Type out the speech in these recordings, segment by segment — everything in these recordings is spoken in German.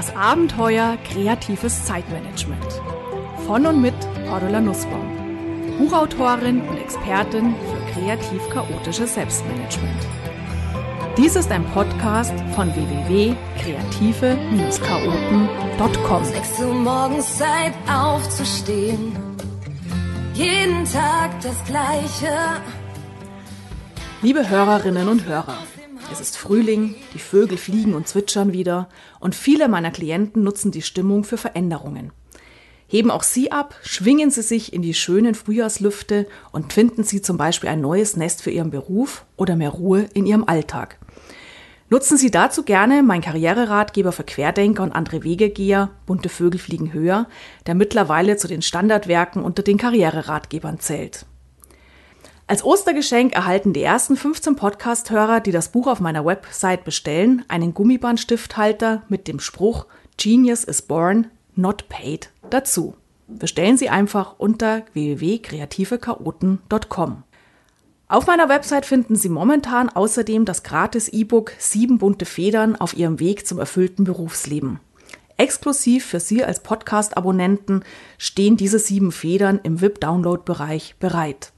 Das Abenteuer kreatives Zeitmanagement. Von und mit Cordula Nussbaum. Buchautorin und Expertin für kreativ-chaotisches Selbstmanagement. Dies ist ein Podcast von www.kreative-chaoten.com. 6 Uhr morgens Zeit aufzustehen. Jeden Tag das Gleiche. Liebe Hörerinnen und Hörer, es ist Frühling, die Vögel fliegen und zwitschern wieder und viele meiner Klienten nutzen die Stimmung für Veränderungen. Heben auch Sie ab, schwingen Sie sich in die schönen Frühjahrslüfte und finden Sie zum Beispiel ein neues Nest für Ihren Beruf oder mehr Ruhe in Ihrem Alltag. Nutzen Sie dazu gerne mein Karriereratgeber für Querdenker und andere Wegegeher, Bunte Vögel fliegen höher, der mittlerweile zu den Standardwerken unter den Karriereratgebern zählt. Als Ostergeschenk erhalten die ersten 15 Podcast-Hörer, die das Buch auf meiner Website bestellen, einen Gummibandstifthalter mit dem Spruch Genius is born, not paid dazu. Bestellen Sie einfach unter www.kreativechaoten.com. Auf meiner Website finden Sie momentan außerdem das gratis E-Book Sieben bunte Federn auf Ihrem Weg zum erfüllten Berufsleben. Exklusiv für Sie als Podcast-Abonnenten stehen diese sieben Federn im VIP-Download-Bereich bereit.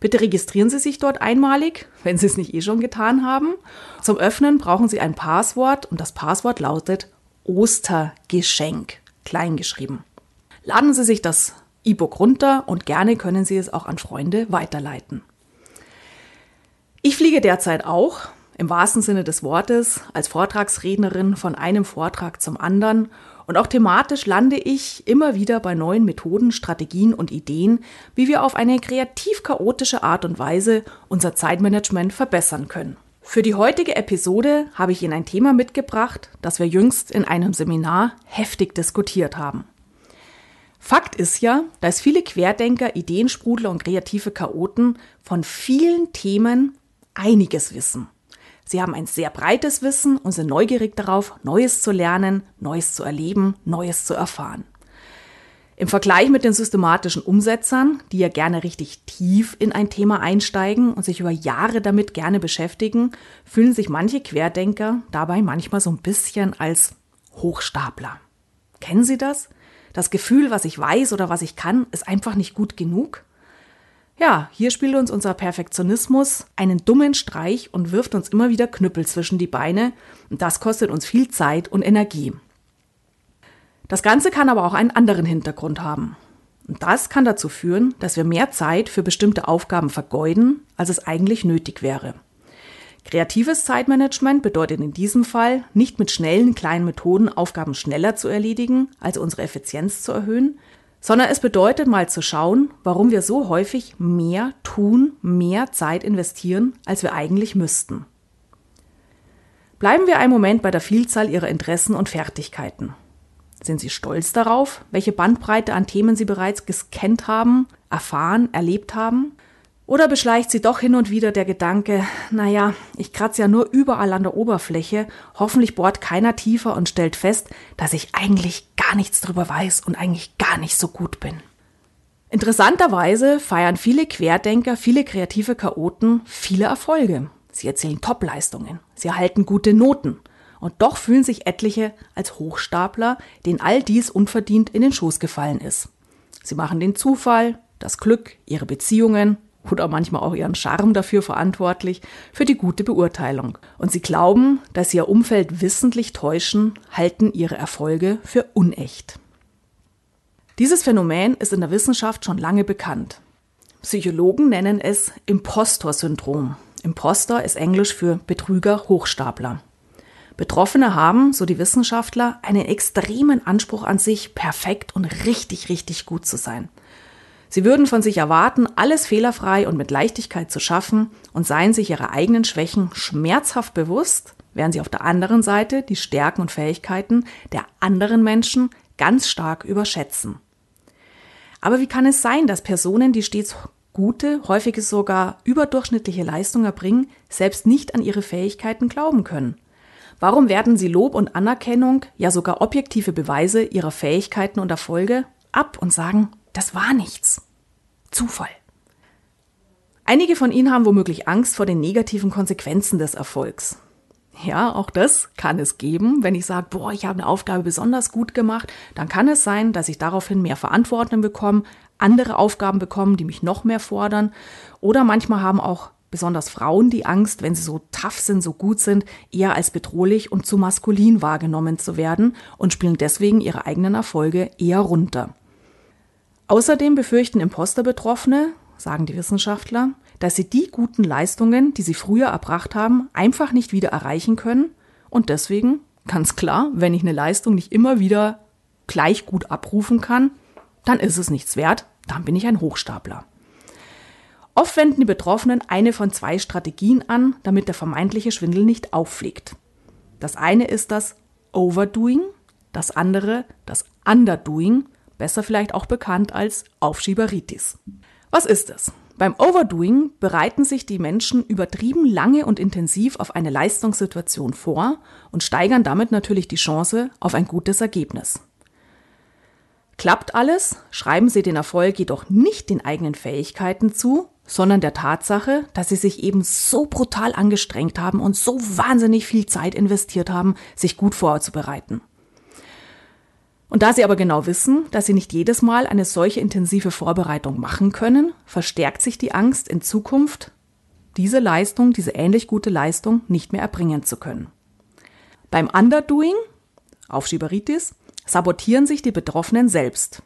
Bitte registrieren Sie sich dort einmalig, wenn Sie es nicht eh schon getan haben. Zum Öffnen brauchen Sie ein Passwort und das Passwort lautet Ostergeschenk, kleingeschrieben. Laden Sie sich das E-Book runter und gerne können Sie es auch an Freunde weiterleiten. Ich fliege derzeit auch, im wahrsten Sinne des Wortes, als Vortragsrednerin von einem Vortrag zum anderen und auch thematisch lande ich immer wieder bei neuen Methoden, Strategien und Ideen, wie wir auf eine kreativ chaotische Art und Weise unser Zeitmanagement verbessern können. Für die heutige Episode habe ich Ihnen ein Thema mitgebracht, das wir jüngst in einem Seminar heftig diskutiert haben. Fakt ist ja, dass viele Querdenker, Ideensprudler und kreative Chaoten von vielen Themen einiges wissen. Sie haben ein sehr breites Wissen und sind neugierig darauf, Neues zu lernen, Neues zu erleben, Neues zu erfahren. Im Vergleich mit den systematischen Umsetzern, die ja gerne richtig tief in ein Thema einsteigen und sich über Jahre damit gerne beschäftigen, fühlen sich manche Querdenker dabei manchmal so ein bisschen als Hochstapler. Kennen Sie das? Das Gefühl, was ich weiß oder was ich kann, ist einfach nicht gut genug? Ja, hier spielt uns unser Perfektionismus einen dummen Streich und wirft uns immer wieder Knüppel zwischen die Beine und das kostet uns viel Zeit und Energie. Das Ganze kann aber auch einen anderen Hintergrund haben. Und das kann dazu führen, dass wir mehr Zeit für bestimmte Aufgaben vergeuden, als es eigentlich nötig wäre. Kreatives Zeitmanagement bedeutet in diesem Fall nicht mit schnellen kleinen Methoden Aufgaben schneller zu erledigen, also unsere Effizienz zu erhöhen, sondern es bedeutet mal zu schauen, warum wir so häufig mehr tun, mehr Zeit investieren, als wir eigentlich müssten. Bleiben wir einen Moment bei der Vielzahl Ihrer Interessen und Fertigkeiten. Sind Sie stolz darauf, welche Bandbreite an Themen Sie bereits gescannt haben, erfahren, erlebt haben? Oder beschleicht sie doch hin und wieder der Gedanke, naja, ich kratze ja nur überall an der Oberfläche, hoffentlich bohrt keiner tiefer und stellt fest, dass ich eigentlich gar nichts drüber weiß und eigentlich gar nicht so gut bin. Interessanterweise feiern viele Querdenker, viele kreative Chaoten viele Erfolge. Sie erzählen Topleistungen, sie erhalten gute Noten. Und doch fühlen sich etliche als Hochstapler, denen all dies unverdient in den Schoß gefallen ist. Sie machen den Zufall, das Glück, ihre Beziehungen, oder manchmal auch ihren Charme dafür verantwortlich, für die gute Beurteilung. Und sie glauben, dass sie ihr Umfeld wissentlich täuschen, halten ihre Erfolge für unecht. Dieses Phänomen ist in der Wissenschaft schon lange bekannt. Psychologen nennen es Impostor-Syndrom. Impostor ist Englisch für Betrüger, Hochstapler. Betroffene haben, so die Wissenschaftler, einen extremen Anspruch an sich, perfekt und richtig, richtig gut zu sein. Sie würden von sich erwarten, alles fehlerfrei und mit Leichtigkeit zu schaffen und seien sich ihrer eigenen Schwächen schmerzhaft bewusst, während sie auf der anderen Seite die Stärken und Fähigkeiten der anderen Menschen ganz stark überschätzen. Aber wie kann es sein, dass Personen, die stets gute, häufig sogar überdurchschnittliche Leistung erbringen, selbst nicht an ihre Fähigkeiten glauben können? Warum werden sie Lob und Anerkennung, ja sogar objektive Beweise ihrer Fähigkeiten und Erfolge ab und sagen, das war nichts. Zufall. Einige von Ihnen haben womöglich Angst vor den negativen Konsequenzen des Erfolgs. Ja, auch das kann es geben. Wenn ich sage, boah, ich habe eine Aufgabe besonders gut gemacht, dann kann es sein, dass ich daraufhin mehr Verantwortung bekomme, andere Aufgaben bekomme, die mich noch mehr fordern. Oder manchmal haben auch besonders Frauen die Angst, wenn sie so tough sind, so gut sind, eher als bedrohlich und zu maskulin wahrgenommen zu werden und spielen deswegen ihre eigenen Erfolge eher runter. Außerdem befürchten Imposter-Betroffene, sagen die Wissenschaftler, dass sie die guten Leistungen, die sie früher erbracht haben, einfach nicht wieder erreichen können und deswegen, ganz klar, wenn ich eine Leistung nicht immer wieder gleich gut abrufen kann, dann ist es nichts wert, dann bin ich ein Hochstapler. Oft wenden die Betroffenen eine von zwei Strategien an, damit der vermeintliche Schwindel nicht auffliegt. Das eine ist das Overdoing, das andere das Underdoing, besser vielleicht auch bekannt als Aufschieberitis. Was ist es? Beim Overdoing bereiten sich die Menschen übertrieben lange und intensiv auf eine Leistungssituation vor und steigern damit natürlich die Chance auf ein gutes Ergebnis. Klappt alles, schreiben sie den Erfolg jedoch nicht den eigenen Fähigkeiten zu, sondern der Tatsache, dass sie sich eben so brutal angestrengt haben und so wahnsinnig viel Zeit investiert haben, sich gut vorzubereiten. Und da sie aber genau wissen, dass sie nicht jedes Mal eine solche intensive Vorbereitung machen können, verstärkt sich die Angst, in Zukunft diese Leistung, diese ähnlich gute Leistung nicht mehr erbringen zu können. Beim Underdoing, Aufschieberitis, sabotieren sich die Betroffenen selbst,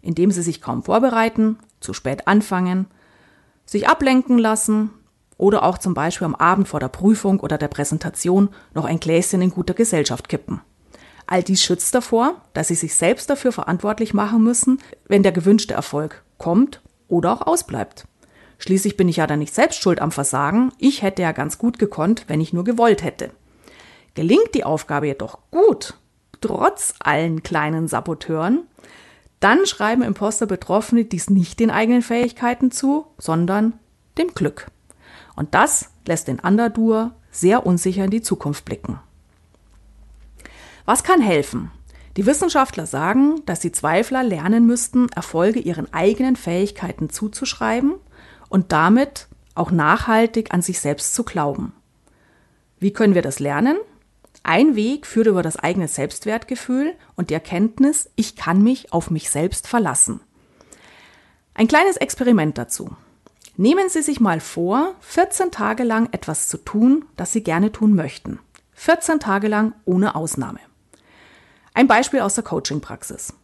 indem sie sich kaum vorbereiten, zu spät anfangen, sich ablenken lassen oder auch zum Beispiel am Abend vor der Prüfung oder der Präsentation noch ein Gläschen in guter Gesellschaft kippen. All dies schützt davor, dass sie sich selbst dafür verantwortlich machen müssen, wenn der gewünschte Erfolg kommt oder auch ausbleibt. Schließlich bin ich ja dann nicht selbst schuld am Versagen, ich hätte ja ganz gut gekonnt, wenn ich nur gewollt hätte. Gelingt die Aufgabe jedoch gut, trotz allen kleinen Saboteuren, dann schreiben Imposter-Betroffene dies nicht den eigenen Fähigkeiten zu, sondern dem Glück. Und das lässt den Underdoer sehr unsicher in die Zukunft blicken. Was kann helfen? Die Wissenschaftler sagen, dass die Zweifler lernen müssten, Erfolge ihren eigenen Fähigkeiten zuzuschreiben und damit auch nachhaltig an sich selbst zu glauben. Wie können wir das lernen? Ein Weg führt über das eigene Selbstwertgefühl und die Erkenntnis, ich kann mich auf mich selbst verlassen. Ein kleines Experiment dazu. Nehmen Sie sich mal vor, 14 Tage lang etwas zu tun, das Sie gerne tun möchten. 14 Tage lang ohne Ausnahme. Ein Beispiel aus der Coaching-Praxis.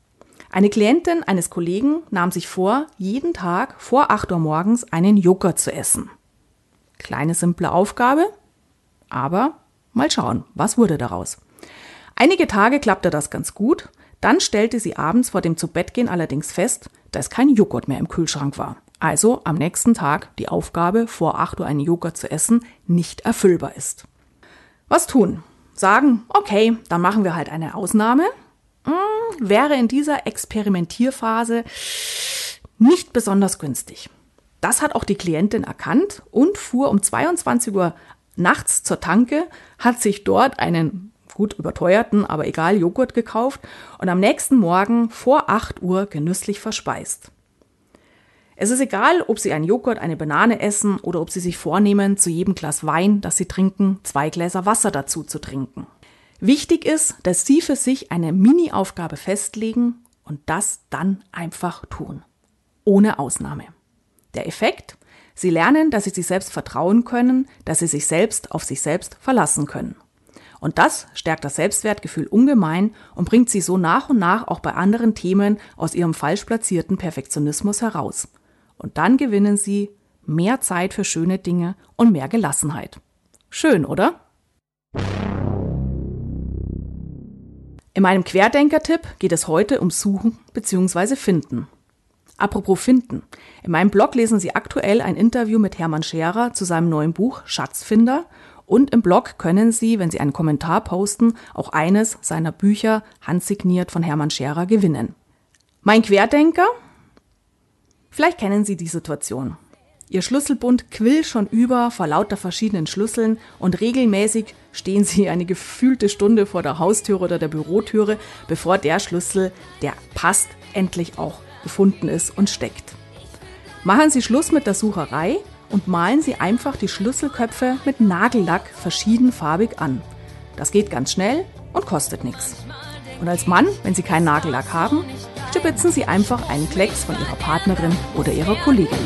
Eine Klientin eines Kollegen nahm sich vor, jeden Tag vor 8 Uhr morgens einen Joghurt zu essen. Kleine simple Aufgabe, aber mal schauen, was wurde daraus. Einige Tage klappte das ganz gut, dann stellte sie abends vor dem Zubettgehen allerdings fest, dass kein Joghurt mehr im Kühlschrank war. Also am nächsten Tag die Aufgabe, vor 8 Uhr einen Joghurt zu essen, nicht erfüllbar ist. Was tun? Sagen, okay, dann machen wir halt eine Ausnahme, hm, wäre in dieser Experimentierphase nicht besonders günstig. Das hat auch die Klientin erkannt und fuhr um 22 Uhr nachts zur Tanke, hat sich dort einen gut überteuerten, aber egal Joghurt gekauft und am nächsten Morgen vor 8 Uhr genüsslich verspeist. Es ist egal, ob Sie einen Joghurt, eine Banane essen oder ob Sie sich vornehmen, zu jedem Glas Wein, das Sie trinken, zwei Gläser Wasser dazu zu trinken. Wichtig ist, dass Sie für sich eine Mini-Aufgabe festlegen und das dann einfach tun. Ohne Ausnahme. Der Effekt? Sie lernen, dass Sie sich selbst vertrauen können, dass Sie sich selbst auf sich selbst verlassen können. Und das stärkt das Selbstwertgefühl ungemein und bringt Sie so nach und nach auch bei anderen Themen aus Ihrem falsch platzierten Perfektionismus heraus. Und dann gewinnen sie mehr Zeit für schöne Dinge und mehr Gelassenheit. Schön, oder? In meinem Querdenker-Tipp geht es heute um Suchen bzw. Finden. Apropos Finden. In meinem Blog lesen Sie aktuell ein Interview mit Hermann Scherer zu seinem neuen Buch Schatzfinder und im Blog können Sie, wenn Sie einen Kommentar posten, auch eines seiner Bücher handsigniert von Hermann Scherer gewinnen. Mein Querdenker Vielleicht kennen Sie die Situation. Ihr Schlüsselbund quillt schon über vor lauter verschiedenen Schlüsseln und regelmäßig stehen Sie eine gefühlte Stunde vor der Haustüre oder der Bürotüre, bevor der Schlüssel, der passt, endlich auch gefunden ist und steckt. Machen Sie Schluss mit der Sucherei und malen Sie einfach die Schlüsselköpfe mit Nagellack verschiedenfarbig an. Das geht ganz schnell und kostet nichts. Und als Mann, wenn Sie keinen Nagellack haben, stibitzen Sie einfach einen Klecks von Ihrer Partnerin oder Ihrer Kollegin.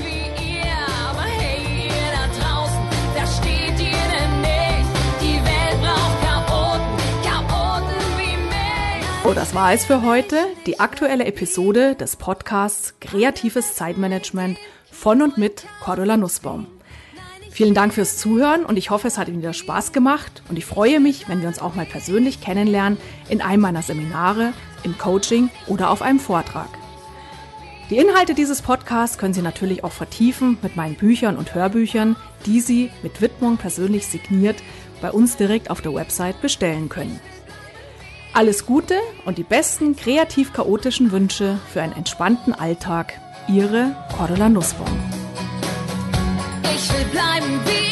So, das war es für heute. Die aktuelle Episode des Podcasts Kreatives Zeitmanagement von und mit Cordula Nussbaum. Vielen Dank fürs Zuhören und ich hoffe, es hat Ihnen wieder Spaß gemacht und ich freue mich, wenn wir uns auch mal persönlich kennenlernen in einem meiner Seminare, im Coaching oder auf einem Vortrag. Die Inhalte dieses Podcasts können Sie natürlich auch vertiefen mit meinen Büchern und Hörbüchern, die Sie mit Widmung persönlich signiert bei uns direkt auf der Website bestellen können. Alles Gute und die besten kreativ-chaotischen Wünsche für einen entspannten Alltag. Ihre Cordula Nussbaum. Ich will bleiben wie